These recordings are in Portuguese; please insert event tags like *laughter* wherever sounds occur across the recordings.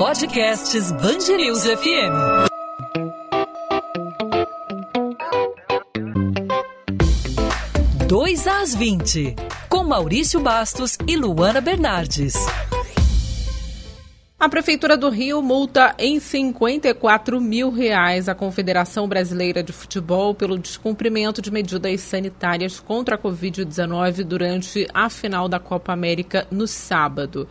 Podcasts Bangerils FM. Dois às 20, com Maurício Bastos e Luana Bernardes. A Prefeitura do Rio multa em 54 mil reais a Confederação Brasileira de Futebol pelo descumprimento de medidas sanitárias contra a Covid-19 durante a final da Copa América no sábado.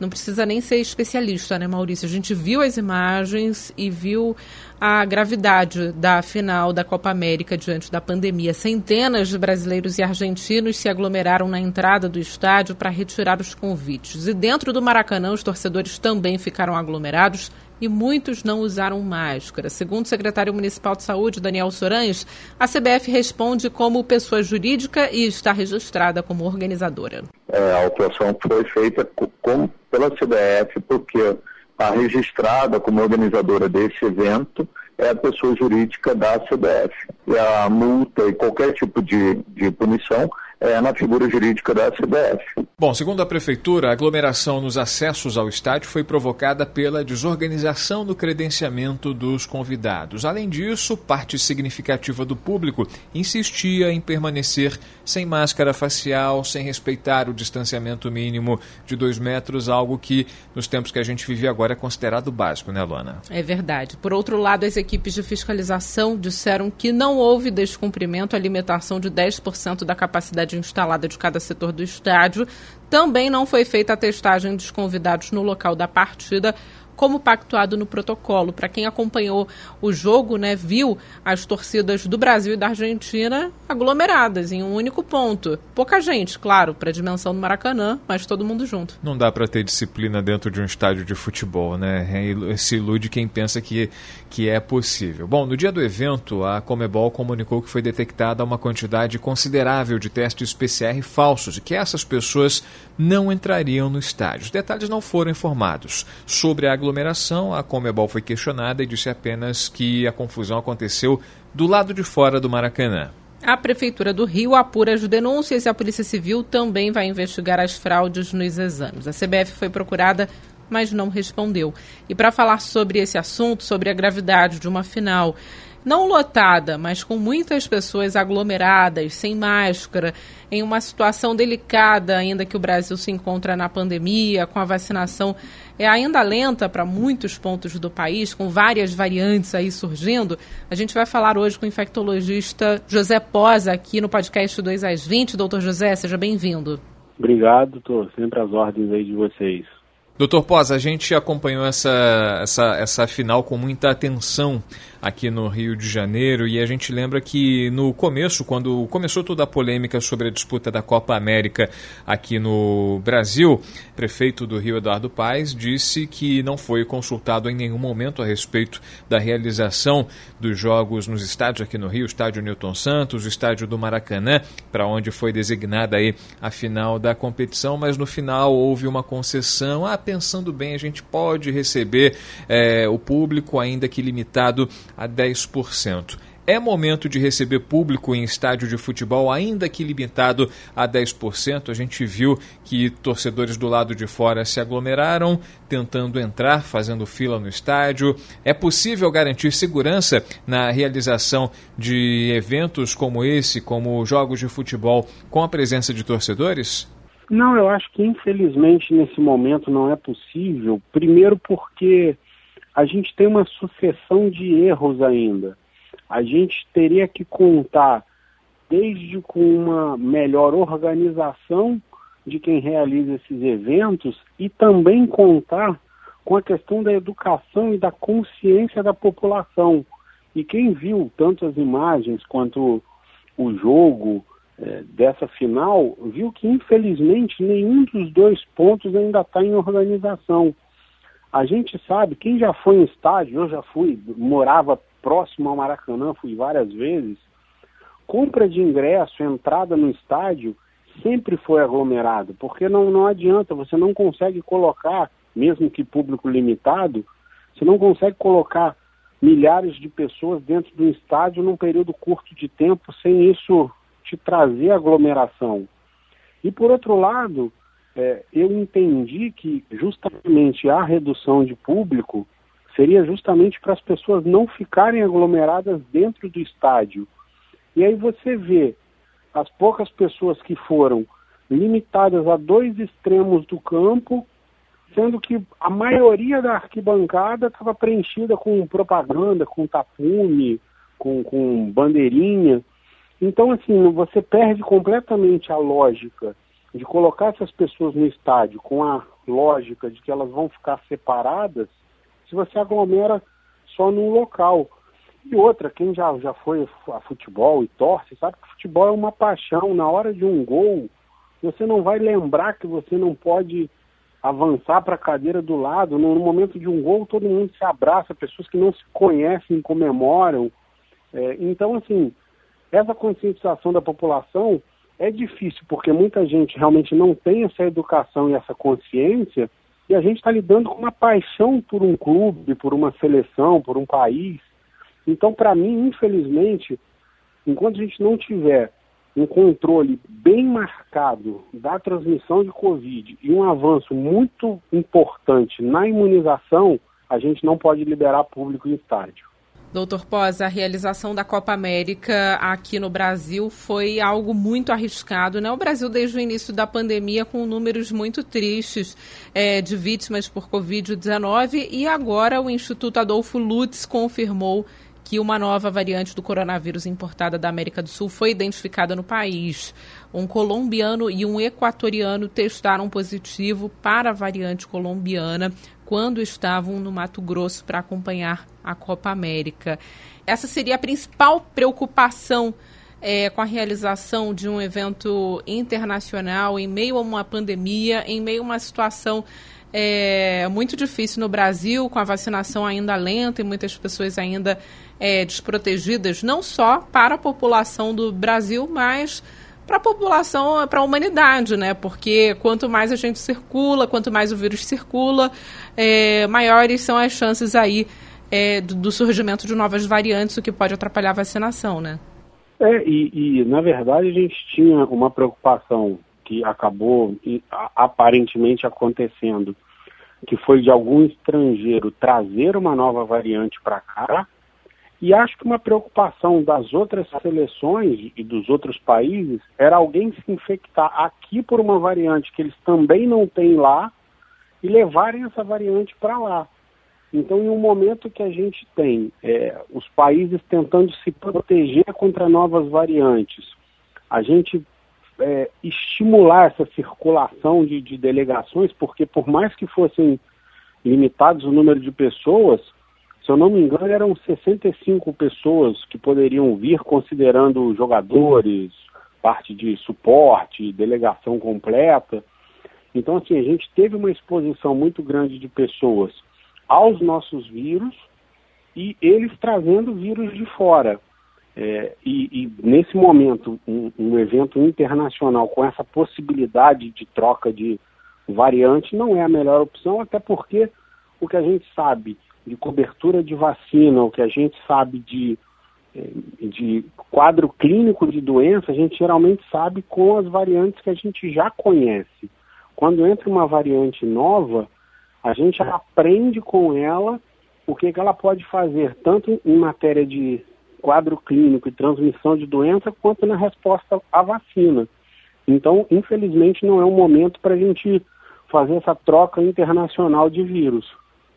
Não precisa nem ser especialista, né, Maurício? A gente viu as imagens e viu a gravidade da final da Copa América diante da pandemia. Centenas de brasileiros e argentinos se aglomeraram na entrada do estádio para retirar os convites. E dentro do Maracanã, os torcedores também ficaram aglomerados e muitos não usaram máscara. Segundo o secretário municipal de saúde, Daniel Sorães, a CBF responde como pessoa jurídica e está registrada como organizadora. É, a autuação foi feita com, pela CBF porque a registrada como organizadora desse evento é a pessoa jurídica da CBF. E a multa e qualquer tipo de, de punição é, na figura jurídica da CBF. Bom, segundo a Prefeitura, a aglomeração nos acessos ao estádio foi provocada pela desorganização no credenciamento dos convidados. Além disso, parte significativa do público insistia em permanecer sem máscara facial, sem respeitar o distanciamento mínimo de dois metros, algo que nos tempos que a gente vive agora é considerado básico, né, Luana? É verdade. Por outro lado, as equipes de fiscalização disseram que não houve descumprimento à limitação de 10% da capacidade instalada de cada setor do estádio. Também não foi feita a testagem dos convidados no local da partida, como pactuado no protocolo. Para quem acompanhou o jogo, né, viu as torcidas do Brasil e da Argentina aglomeradas em um único ponto. Pouca gente, claro, para a dimensão do Maracanã, mas todo mundo junto. Não dá para ter disciplina dentro de um estádio de futebol, né? É se ilude quem pensa que, que é possível. Bom, no dia do evento, a Comebol comunicou que foi detectada uma quantidade considerável de testes PCR falsos e que essas pessoas não entrariam no estádio. Os detalhes não foram informados. Sobre a aglomeração, a Comebol foi questionada e disse apenas que a confusão aconteceu do lado de fora do Maracanã. A Prefeitura do Rio apura as denúncias e a Polícia Civil também vai investigar as fraudes nos exames. A CBF foi procurada, mas não respondeu. E para falar sobre esse assunto, sobre a gravidade de uma final não lotada, mas com muitas pessoas aglomeradas, sem máscara, em uma situação delicada ainda que o Brasil se encontra na pandemia, com a vacinação é ainda lenta para muitos pontos do país, com várias variantes aí surgindo. A gente vai falar hoje com o infectologista José Posa aqui no podcast 2 às 20. Doutor José, seja bem-vindo. Obrigado, estou sempre às ordens aí de vocês. Doutor Pós, a gente acompanhou essa, essa, essa final com muita atenção aqui no Rio de Janeiro e a gente lembra que no começo, quando começou toda a polêmica sobre a disputa da Copa América aqui no Brasil, o prefeito do Rio, Eduardo Paes, disse que não foi consultado em nenhum momento a respeito da realização dos jogos nos estádios aqui no Rio, estádio Newton Santos, estádio do Maracanã, para onde foi designada aí a final da competição, mas no final houve uma concessão. Ah, pensando bem, a gente pode receber é, o público, ainda que limitado a 10%. É momento de receber público em estádio de futebol, ainda que limitado a 10%. A gente viu que torcedores do lado de fora se aglomeraram, tentando entrar, fazendo fila no estádio. É possível garantir segurança na realização de eventos como esse, como jogos de futebol, com a presença de torcedores? Não, eu acho que infelizmente nesse momento não é possível. Primeiro porque a gente tem uma sucessão de erros ainda. A gente teria que contar desde com uma melhor organização de quem realiza esses eventos e também contar com a questão da educação e da consciência da população. E quem viu tanto as imagens quanto o jogo, é, dessa final, viu que infelizmente nenhum dos dois pontos ainda está em organização. A gente sabe, quem já foi em estádio, eu já fui, morava próximo ao Maracanã, fui várias vezes, compra de ingresso, entrada no estádio, sempre foi aglomerado, porque não, não adianta, você não consegue colocar, mesmo que público limitado, você não consegue colocar milhares de pessoas dentro do estádio num período curto de tempo sem isso te trazer aglomeração. E por outro lado, é, eu entendi que justamente a redução de público seria justamente para as pessoas não ficarem aglomeradas dentro do estádio. E aí você vê as poucas pessoas que foram limitadas a dois extremos do campo, sendo que a maioria da arquibancada estava preenchida com propaganda, com tapume, com, com bandeirinha. Então, assim, você perde completamente a lógica de colocar essas pessoas no estádio com a lógica de que elas vão ficar separadas se você aglomera só num local. E outra, quem já, já foi a futebol e torce, sabe que futebol é uma paixão. Na hora de um gol, você não vai lembrar que você não pode avançar para a cadeira do lado. No, momento de um gol, todo mundo se abraça, pessoas que não se conhecem comemoram. É, então, assim, essa conscientização da população é difícil, porque muita gente realmente não tem essa educação e essa consciência, e a gente está lidando com uma paixão por um clube, por uma seleção, por um país. Então, para mim, infelizmente, enquanto a gente não tiver um controle bem marcado da transmissão de Covid e um avanço muito importante na imunização, a gente não pode liberar público em estádio. Doutor Pós, a realização da Copa América aqui no Brasil foi algo muito arriscado, né? O Brasil, desde o início da pandemia, com números muito tristes é, de vítimas por Covid-19, e agora o Instituto Adolfo Lutz confirmou que uma nova variante do coronavírus importada da América do Sul foi identificada no país. Um colombiano e um equatoriano testaram positivo para a variante colombiana quando estavam no Mato Grosso para acompanhar a Copa América. Essa seria a principal preocupação é, com a realização de um evento internacional em meio a uma pandemia, em meio a uma situação é, muito difícil no Brasil, com a vacinação ainda lenta e muitas pessoas ainda é, desprotegidas, não só para a população do Brasil, mas para a população, para a humanidade, né? Porque quanto mais a gente circula, quanto mais o vírus circula, é, maiores são as chances aí é, do, do, surgimento de novas variantes, o que pode atrapalhar a vacinação, né? É, e, e na verdade a gente tinha uma preocupação que acabou aparentemente acontecendo, que foi de algum estrangeiro trazer uma nova variante para cá e acho que uma preocupação das outras seleções e dos outros países era alguém se infectar aqui por uma variante que eles também não têm lá e levarem essa variante para lá. Então, em um momento que a gente tem é, os países tentando se proteger contra novas variantes, a gente é, estimular essa circulação de, de delegações, porque por mais que fossem limitados o número de pessoas, se eu não me engano, eram 65 pessoas que poderiam vir, considerando jogadores, parte de suporte, delegação completa. Então, assim, a gente teve uma exposição muito grande de pessoas aos nossos vírus e eles trazendo vírus de fora. É, e, e, nesse momento, um, um, evento internacional com essa possibilidade de troca de variante não é a melhor opção, até porque o que a gente sabe de cobertura de vacina, o que a gente sabe de, eh, de quadro clínico de doença, a gente geralmente sabe com as variantes que a gente já conhece. Quando entra uma variante nova, a gente aprende com ela o que, que ela pode fazer, tanto em matéria de quadro clínico e transmissão de doença, quanto na resposta à vacina. Então, infelizmente, não é um momento para a gente fazer essa troca internacional de vírus.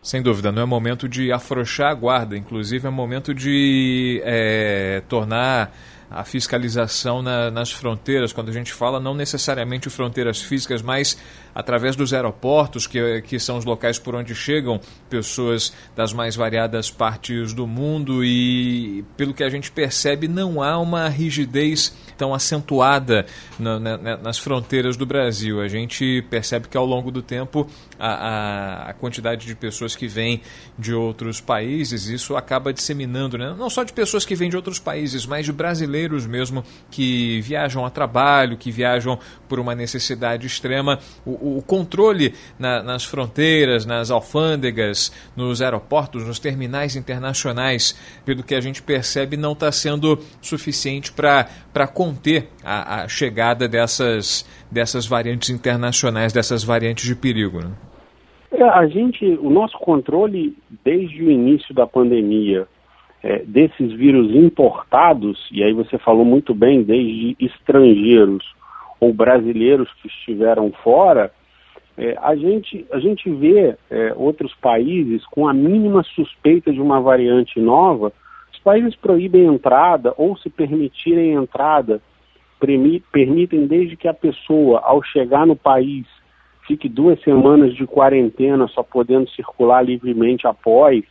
Sem dúvida, não é momento de afrouxar a guarda, inclusive é momento de é, tornar a fiscalização na, nas fronteiras, quando a gente fala não necessariamente fronteiras físicas, mas através dos aeroportos, que, que são os locais por onde chegam pessoas das mais variadas partes do mundo e, pelo que a gente percebe, não há uma rigidez tão acentuada na, na, nas fronteiras do Brasil. A gente percebe que ao longo do tempo a, a, a, quantidade de pessoas que vêm de outros países, isso acaba disseminando, né? não só de pessoas que vêm de outros países, mas de brasileiros mesmo que viajam a trabalho, que viajam por uma necessidade extrema. O, o controle na, nas fronteiras, nas alfândegas, nos aeroportos, nos terminais internacionais, pelo que a gente percebe, não está sendo suficiente para conter a, a chegada dessas, dessas variantes internacionais, dessas variantes de perigo. Né? É, a gente, o nosso controle desde o início da pandemia é, desses vírus importados, e aí você falou muito bem, desde estrangeiros ou brasileiros que estiveram fora, é, a, gente, a gente vê é, outros países com a mínima suspeita de uma variante nova, os países proíbem entrada ou se permitirem entrada, permitem desde que a pessoa, ao chegar no país, fique duas semanas de quarentena, só podendo circular livremente após.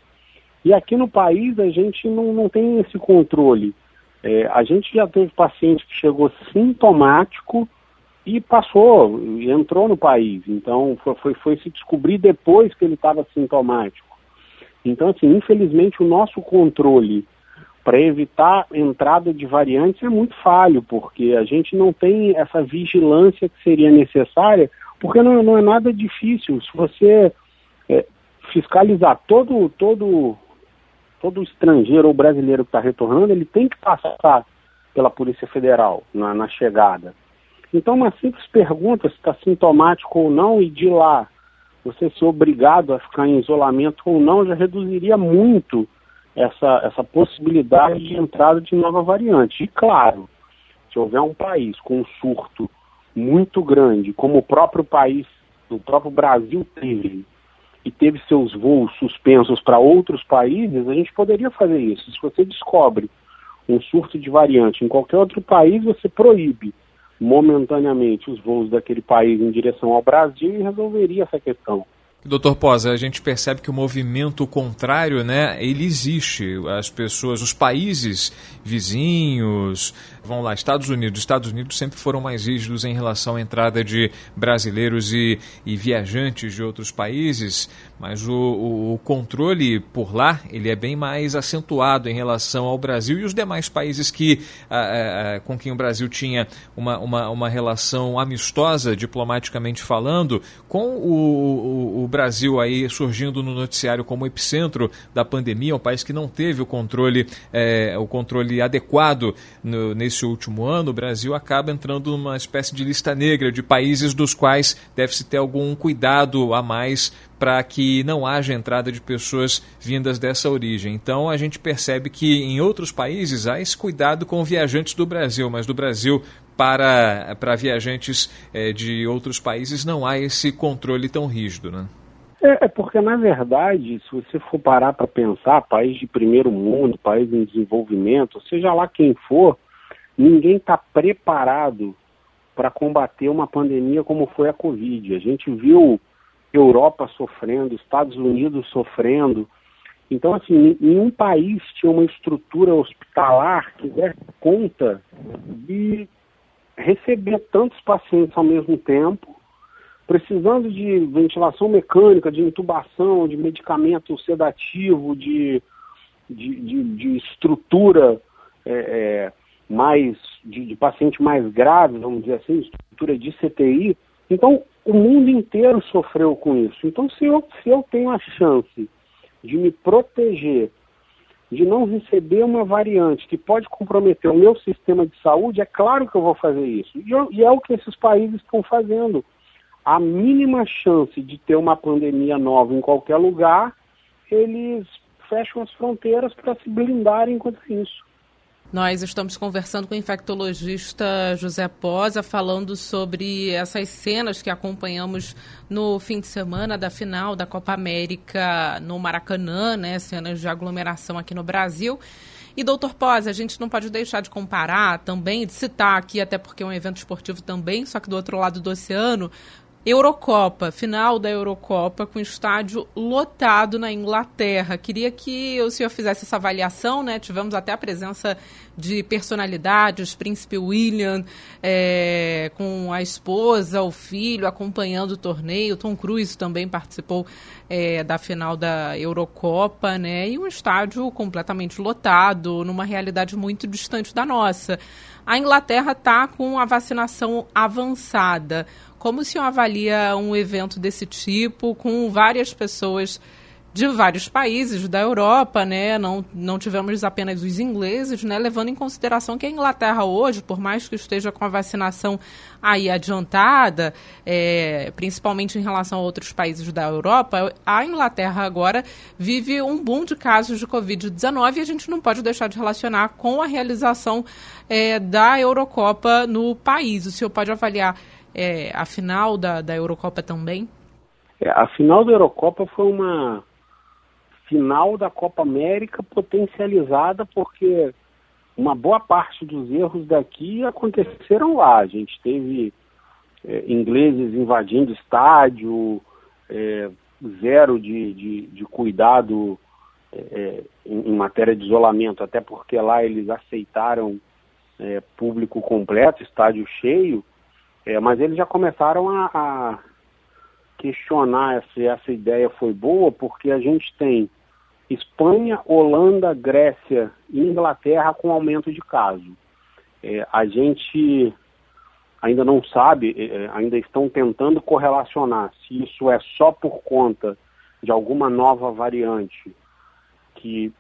E aqui no país a gente não, não tem esse controle. É, a gente já teve paciente que chegou sintomático e passou, entrou no país. Então foi, foi, foi se descobrir depois que ele estava sintomático. Então, assim, infelizmente o nosso controle para evitar entrada de variantes é muito falho, porque a gente não tem essa vigilância que seria necessária porque não, não é nada difícil. Se você é, fiscalizar todo, todo, todo estrangeiro ou brasileiro que está retornando, ele tem que passar pela Polícia Federal na, na chegada. Então, uma simples pergunta se está sintomático ou não, e de lá você ser obrigado a ficar em isolamento ou não, já reduziria muito essa, essa possibilidade de entrada de nova variante. E claro, se houver um país com um surto muito grande, como o próprio país, o próprio Brasil teve, e teve seus voos suspensos para outros países, a gente poderia fazer isso. Se você descobre um surto de variante em qualquer outro país, você proíbe momentaneamente os voos daquele país em direção ao Brasil e resolveria essa questão. Doutor Posa, a gente percebe que o movimento contrário, né, ele existe. As pessoas, os países vizinhos, vão lá, Estados Unidos. Estados Unidos sempre foram mais rígidos em relação à entrada de brasileiros e, e viajantes de outros países, mas o, o, o, controle por lá ele é bem mais acentuado em relação ao Brasil e os demais países que, a, a, com quem o Brasil tinha uma, uma, uma relação amistosa, diplomaticamente falando, com o, o, Brasil aí surgindo no noticiário como epicentro da pandemia, um país que não teve o controle, é, o controle adequado no, nesse último ano, o Brasil acaba entrando numa espécie de lista negra de países dos quais deve-se ter algum cuidado a mais para que não haja entrada de pessoas vindas dessa origem. Então a gente percebe que em outros países há esse cuidado com viajantes do Brasil, mas do Brasil para, para viajantes é, de outros países não há esse controle tão rígido, né? É, é porque, na verdade, se você for parar para pensar, país de primeiro mundo, país em desenvolvimento, seja lá quem for, ninguém está preparado para combater uma pandemia como foi a Covid. A gente viu Europa sofrendo, Estados Unidos sofrendo. Então, assim, nenhum país tinha uma estrutura hospitalar que desse conta de receber tantos pacientes ao mesmo tempo, precisando de ventilação mecânica, de intubação, de medicamento sedativo, de, de, de, de estrutura é, é, mais de, de paciente mais grave, vamos dizer assim, estrutura de CTI. Então, o mundo inteiro sofreu com isso. Então, se eu, se eu tenho a chance de me proteger, de não receber uma variante que pode comprometer o meu sistema de saúde, é claro que eu vou fazer isso. E, eu, e é o que esses países estão fazendo. A mínima chance de ter uma pandemia nova em qualquer lugar, eles fecham as fronteiras para se blindarem contra isso. Nós estamos conversando com o infectologista José Posa, falando sobre essas cenas que acompanhamos no fim de semana da final da Copa América no Maracanã, né? Cenas de aglomeração aqui no Brasil. E, doutor Posa, a gente não pode deixar de comparar também, de citar aqui, até porque é um evento esportivo também, só que do outro lado do oceano, Eurocopa, final da Eurocopa, com estádio lotado na Inglaterra. Queria que o senhor fizesse essa avaliação, né? Tivemos até a presença de personalidades, Príncipe William, é, com a esposa, o filho, acompanhando o torneio. Tom Cruise também participou é, da final da Eurocopa, né? E um estádio completamente lotado, numa realidade muito distante da nossa. A Inglaterra está com a vacinação avançada. Como o senhor avalia um evento desse tipo, com várias pessoas de vários países da Europa, né? Não, não tivemos apenas os ingleses, né? Levando em consideração que a Inglaterra hoje, por mais que esteja com a vacinação aí adiantada, é, principalmente em relação a outros países da Europa, a Inglaterra agora vive um boom de casos de Covid-19 e a gente não pode deixar de relacionar com a realização é, da Eurocopa no país. O senhor pode avaliar é, a final da, da Eurocopa também? É, a final da Eurocopa foi uma final da Copa América potencializada porque uma boa parte dos erros daqui aconteceram lá. A gente teve é, ingleses invadindo estádio, é, zero de, de, de cuidado é, em, em, matéria de isolamento, até porque lá eles aceitaram é, público completo, estádio cheio, é, mas eles já começaram a, a questionar se essa ideia foi boa, porque a gente tem Espanha, Holanda, Grécia e Inglaterra com aumento de casos. É, a gente ainda não sabe, é, é, ainda estão tentando correlacionar se isso é só por conta de alguma nova variante que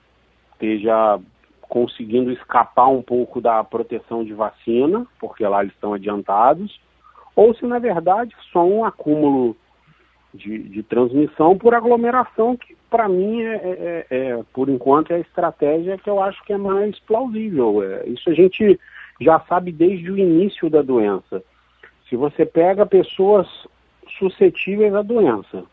esteja conseguindo escapar um pouco da proteção de vacina, porque lá eles estão adiantados, ou se na verdade só um acúmulo de, de transmissão por aglomeração, que para mim, é, é, é, é, por enquanto, é a estratégia que eu acho que é mais plausível. É, isso a gente já sabe desde o início da doença. Se você pega pessoas suscetíveis à doença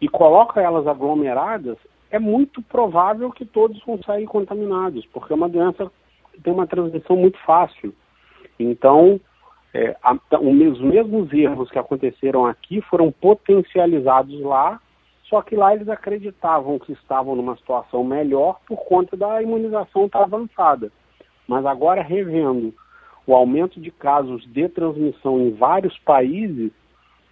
e coloca elas aglomeradas, é muito provável que todos vão sair contaminados, porque é uma doença que tem uma transmissão muito fácil. Então, é, a, os mesmos erros que aconteceram aqui foram potencializados lá, só que lá eles acreditavam que estavam numa situação melhor por conta da imunização estar avançada. Mas agora, revendo o aumento de casos de transmissão em vários países,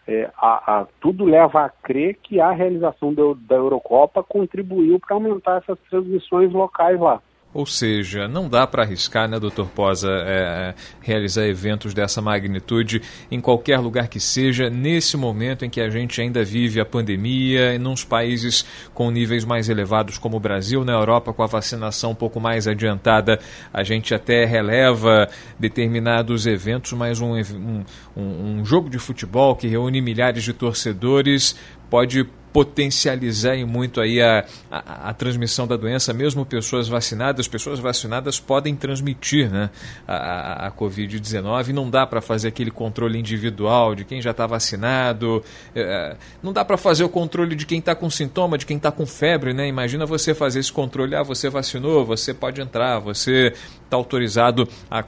é, a, a, tudo leva a crer que a realização do, da Eurocopa contribuiu para aumentar essas transmissões locais lá. Ou seja, não dá para arriscar, né, doutor Posa, é, realizar eventos dessa magnitude em qualquer lugar que seja, nesse momento em que a gente ainda vive a pandemia, em uns países com níveis mais elevados como o Brasil, na Europa com a vacinação um pouco mais adiantada, a gente até releva determinados eventos, mas um, um, um jogo de futebol que reúne milhares de torcedores pode potencializar muito aí a, a, a, transmissão da doença, mesmo pessoas vacinadas, pessoas vacinadas podem transmitir né, a, a Covid-19 não dá para fazer aquele controle individual de quem já está vacinado, é, não dá para fazer o controle de quem está com sintoma, de quem está com febre, né? Imagina você fazer esse controle, ah, você vacinou, você pode entrar, você está autorizado a, a,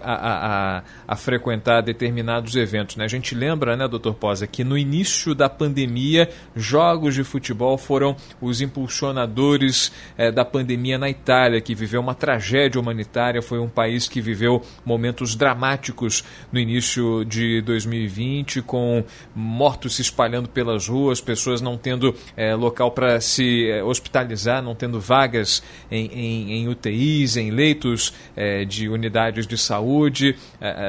a, a, frequentar determinados eventos. Né? A gente lembra, né, doutor Posa, que no início da pandemia, jogos de futebol foram os impulsionadores eh, da pandemia na Itália, que viveu uma tragédia humanitária, foi um país que viveu momentos dramáticos no início de 2020, com mortos se espalhando pelas ruas, pessoas não tendo eh, local para se eh, hospitalizar, não tendo vagas em, em, em UTIs, em leitos de unidades de saúde,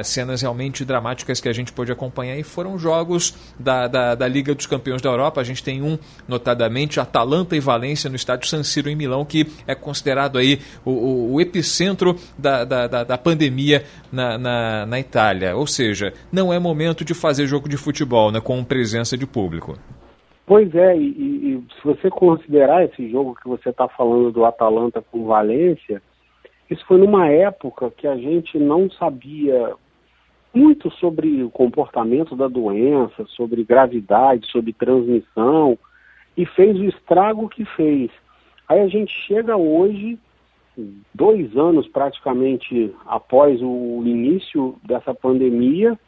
cenas realmente dramáticas que a gente pôde acompanhar e foram jogos da, da, da Liga dos Campeões da Europa. A gente tem um notadamente Atalanta e Valência no estádio San Siro em Milão, que é considerado aí o, o, o epicentro da, da, da, da pandemia na, na, na, Itália. Ou seja, não é momento de fazer jogo de futebol né, com presença de público. Pois é, e, e se você considerar esse jogo que você está falando do Atalanta com Valência, isso foi numa época que a gente não sabia muito sobre o comportamento da doença, sobre gravidade, sobre transmissão e fez o estrago que fez. Aí a gente chega hoje, dois anos praticamente após o início dessa pandemia,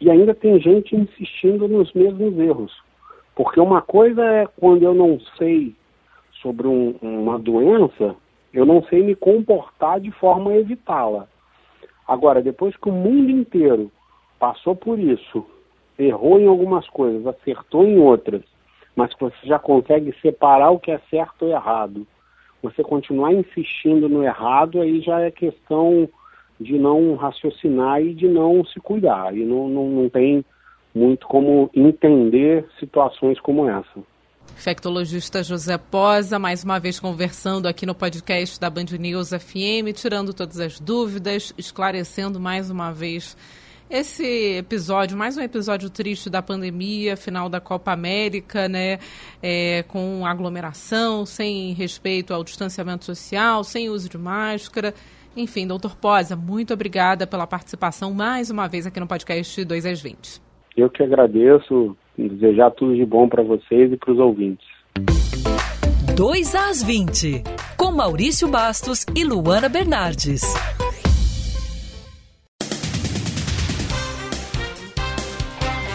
e ainda tem gente insistindo nos mesmos erros. Porque uma coisa é quando eu não sei sobre um, uma doença, eu não sei me comportar de forma a evitá-la. Agora, depois que o mundo inteiro passou por isso, errou em algumas coisas, acertou em outras, mas que você já consegue separar o que é certo e errado. Você continuar insistindo no errado, aí já é questão de não raciocinar e de não se cuidar. E não, não, não tem muito como entender situações como essa. Infectologista José Posa, mais uma vez conversando aqui no podcast da Band News FM, tirando todas as dúvidas, esclarecendo mais uma vez esse episódio, mais um episódio triste da pandemia, final da Copa América, né? É, com aglomeração, sem respeito ao distanciamento social, sem uso de máscara. Enfim, doutor Posa, muito obrigada pela participação mais uma vez aqui no podcast 2 às 20. Eu que agradeço, desejar tudo de bom para vocês e para os ouvintes. 2 às 20, com Maurício Bastos e Luana Bernardes.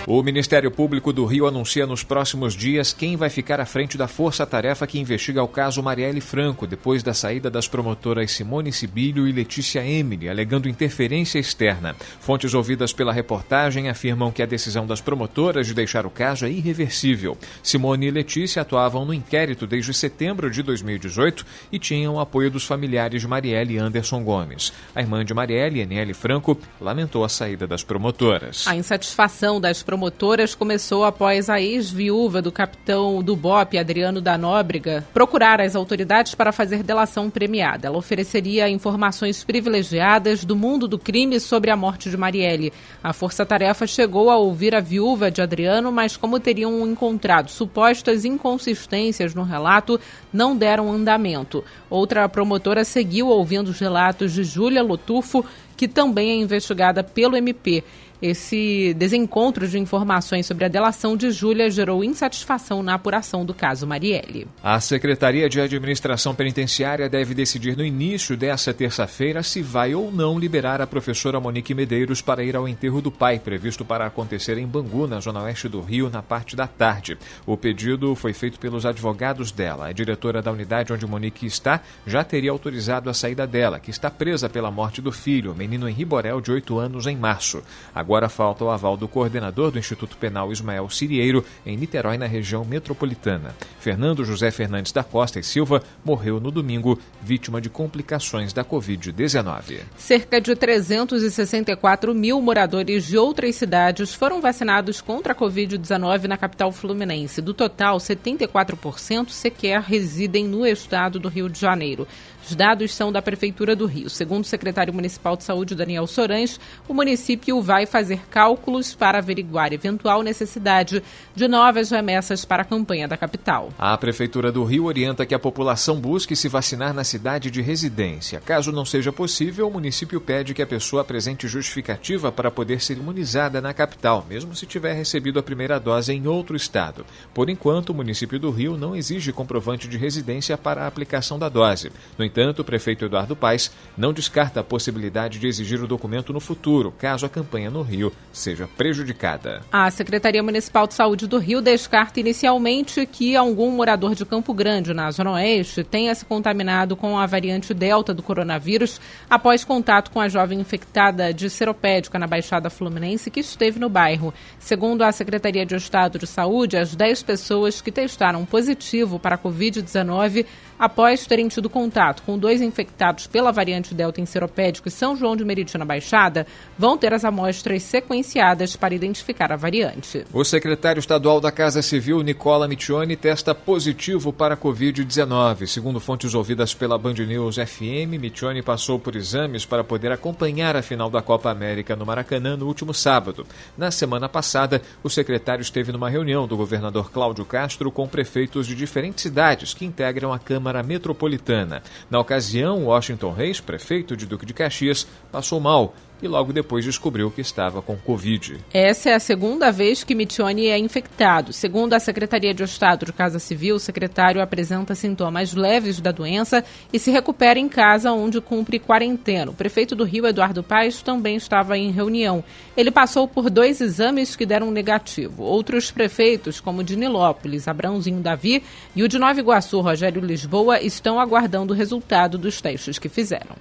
O Ministério Público do Rio anuncia nos próximos dias quem vai ficar à frente da força-tarefa que investiga o caso Marielle Franco, depois da saída das promotoras Simone Sibilho e Letícia Emily, alegando interferência externa. Fontes ouvidas pela reportagem afirmam que a decisão das promotoras de deixar o caso é irreversível. Simone e Letícia atuavam no inquérito desde setembro de 2018 e tinham o apoio dos familiares de Marielle e Anderson Gomes. A irmã de Marielle, Eniele Franco, lamentou a saída das promotoras. A insatisfação das promotoras promotoras começou após a ex-viúva do capitão do BOP, Adriano da Nóbrega, procurar as autoridades para fazer delação premiada. Ela ofereceria informações privilegiadas do mundo do crime sobre a morte de Marielle. A força-tarefa chegou a ouvir a viúva de Adriano, mas como teriam encontrado supostas inconsistências no relato, não deram andamento. Outra promotora seguiu ouvindo os relatos de Júlia Lotufo, que também é investigada pelo MP. Esse desencontro de informações sobre a delação de Júlia gerou insatisfação na apuração do caso Marielle. A Secretaria de Administração Penitenciária deve decidir no início dessa terça-feira se vai ou não liberar a professora Monique Medeiros para ir ao enterro do pai, previsto para acontecer em Bangu, na zona oeste do Rio, na parte da tarde. O pedido foi feito pelos advogados dela. A diretora da unidade onde Monique está já teria autorizado a saída dela, que está presa pela morte do filho, menino Henri Borel, de 8 anos, em março. Agora falta o aval do coordenador do Instituto Penal Ismael Sirieiro, em Niterói, na região metropolitana. Fernando José Fernandes da Costa e Silva morreu no domingo, vítima de complicações da Covid-19. Cerca de 364 mil moradores de outras cidades foram vacinados contra a Covid-19 na capital fluminense. Do total, 74% sequer residem no estado do Rio de Janeiro. Os dados são da Prefeitura do Rio. Segundo o secretário municipal de saúde, Daniel Sorães, o município vai fazer cálculos para averiguar eventual necessidade de novas remessas para a campanha da capital. A Prefeitura do Rio orienta que a população busque se vacinar na cidade de residência. Caso não seja possível, o município pede que a pessoa apresente justificativa para poder ser imunizada na capital, mesmo se tiver recebido a primeira dose em outro estado. Por enquanto, o município do Rio não exige comprovante de residência para a aplicação da dose. No o prefeito Eduardo Paes não descarta a possibilidade de exigir o documento no futuro, caso a campanha no Rio seja prejudicada. A Secretaria Municipal de Saúde do Rio descarta inicialmente que algum morador de Campo Grande, na Zona Oeste, tenha se contaminado com a variante Delta do coronavírus após contato com a jovem infectada de seropédica na Baixada Fluminense que esteve no bairro. Segundo a Secretaria de Estado de Saúde, as 10 pessoas que testaram positivo para a Covid-19 após terem tido contato com dois infectados pela variante Delta em Seropédico e São João de Meriti na Baixada, vão ter as amostras sequenciadas para identificar a variante. O secretário estadual da Casa Civil, Nicola Miccioni, testa positivo para a Covid-19. Segundo fontes ouvidas pela Band News FM, Miccioni passou por exames para poder acompanhar a final da Copa América no Maracanã no último sábado. Na semana passada, o secretário esteve numa reunião do governador Cláudio Castro com prefeitos de diferentes cidades que integram a Câmara Metropolitana. Na ocasião, Washington Reis, prefeito de Duque de Caxias, passou mal e logo depois descobriu que estava com Covid. Essa é a segunda vez que Michoni é infectado. Segundo a Secretaria de Estado de Casa Civil, o secretário apresenta sintomas leves da doença e se recupera em casa, onde cumpre quarentena. O prefeito do Rio, Eduardo Paes, também estava em reunião. Ele passou por dois exames que deram negativo. Outros prefeitos, como o de Nilópolis, Abrãozinho Davi e o de Nova Iguaçu, Rogério Lisboa, estão aguardando o resultado dos testes que fizeram.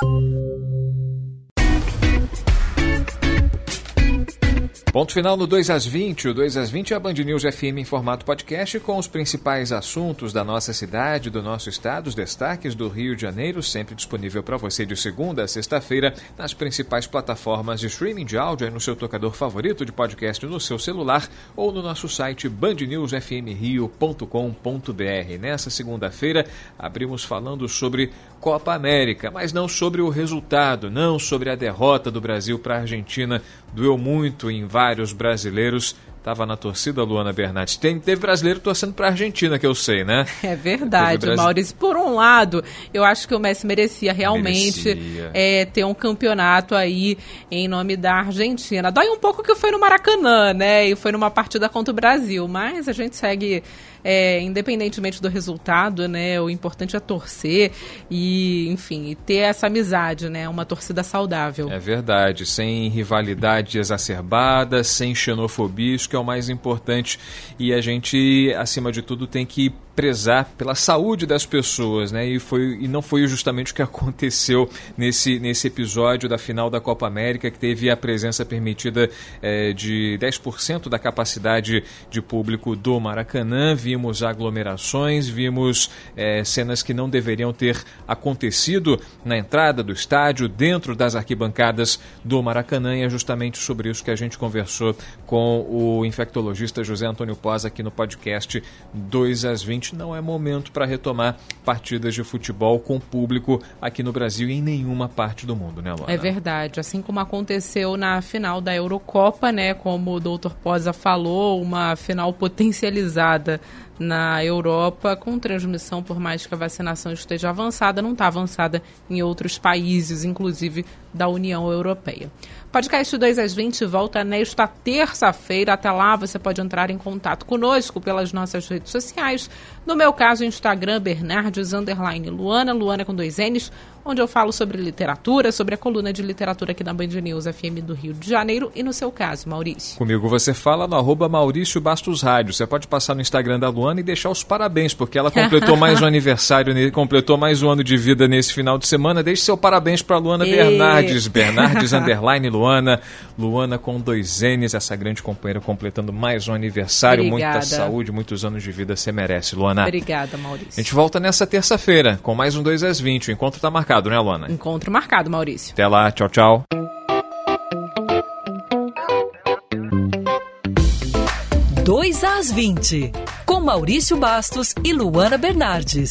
2 Ponto final no 2 às 20. O 2 às 20 é a Band News FM em formato podcast com os principais assuntos da nossa cidade, do nosso estado, os destaques do Rio de Janeiro, sempre disponível para você de segunda a sexta-feira nas principais plataformas de streaming de áudio e no seu tocador favorito de podcast no seu celular ou no nosso site bandnewsfmrio.com.br. Nessa segunda-feira, abrimos falando sobre Copa América, mas não sobre o resultado, não sobre a derrota do Brasil para a Argentina. Doeu muito em vários brasileiros. Estava na torcida Luana Bernardes. Tem, teve brasileiro torcendo para a Argentina, que eu sei, né? *laughs* É verdade, Maurício. Por um lado, eu acho que o Messi merecia realmente merecia. É, ter um campeonato aí em nome da Argentina. Dói um pouco que foi no Maracanã, né? E foi numa partida contra o Brasil, mas a gente segue é, independentemente do resultado, né? O importante é torcer e, enfim, ter essa amizade, né? Uma torcida saudável. É verdade, sem rivalidade exacerbada, sem xenofobia, isso que é o mais importante. E a gente, acima de tudo, tem que prezar pela saúde das pessoas, né? E, foi, e não foi justamente o que *laughs* aconteceu nesse, nesse episódio da final da Copa América, que teve a presença permitida é, de 10% da capacidade de público do Maracanã. Vimos aglomerações, vimos é, cenas que não deveriam ter acontecido na entrada do estádio, dentro das arquibancadas do Maracanã, e é justamente sobre isso que a gente conversou com o infectologista José Antônio Pós aqui no podcast 2 às 20 não é momento para retomar partidas de futebol com público aqui no Brasil e em nenhuma parte do mundo, né, Luana? É verdade. Assim como aconteceu na final da Eurocopa, né? Como o doutor Posa falou, uma final potencializada na Europa com transmissão, por mais que a vacinação esteja avançada, não está avançada em outros países, inclusive da União Europeia. Podcast 2 às 20 volta nesta terça-feira. Até lá você pode entrar em contato conosco pelas nossas redes sociais. No meu caso, Instagram, Bernardes, underline Luana, Luana com dois N's onde eu falo sobre literatura, sobre a coluna de literatura aqui na Band News FM do Rio de Janeiro e no seu caso, Maurício. Comigo você fala no arroba Maurício Bastos Rádio. Você pode passar no Instagram da Luana e deixar os parabéns, porque ela completou mais um *laughs* aniversário, completou mais um ano de vida nesse final de semana. Deixe seu parabéns para Luana e... Bernardes. Bernardes underline Luana. Luana com dois N's, essa grande companheira completando mais um aniversário. Obrigada. Muita saúde, muitos anos de vida você merece, Luana. Obrigada, Maurício. A gente volta nessa terça-feira com mais um 2 às 20. O encontro está marcado marcado, né, Luana? Encontro marcado, Maurício. Até lá, tchau, tchau. Dois às 20, com Maurício Bastos e Luana Bernardes.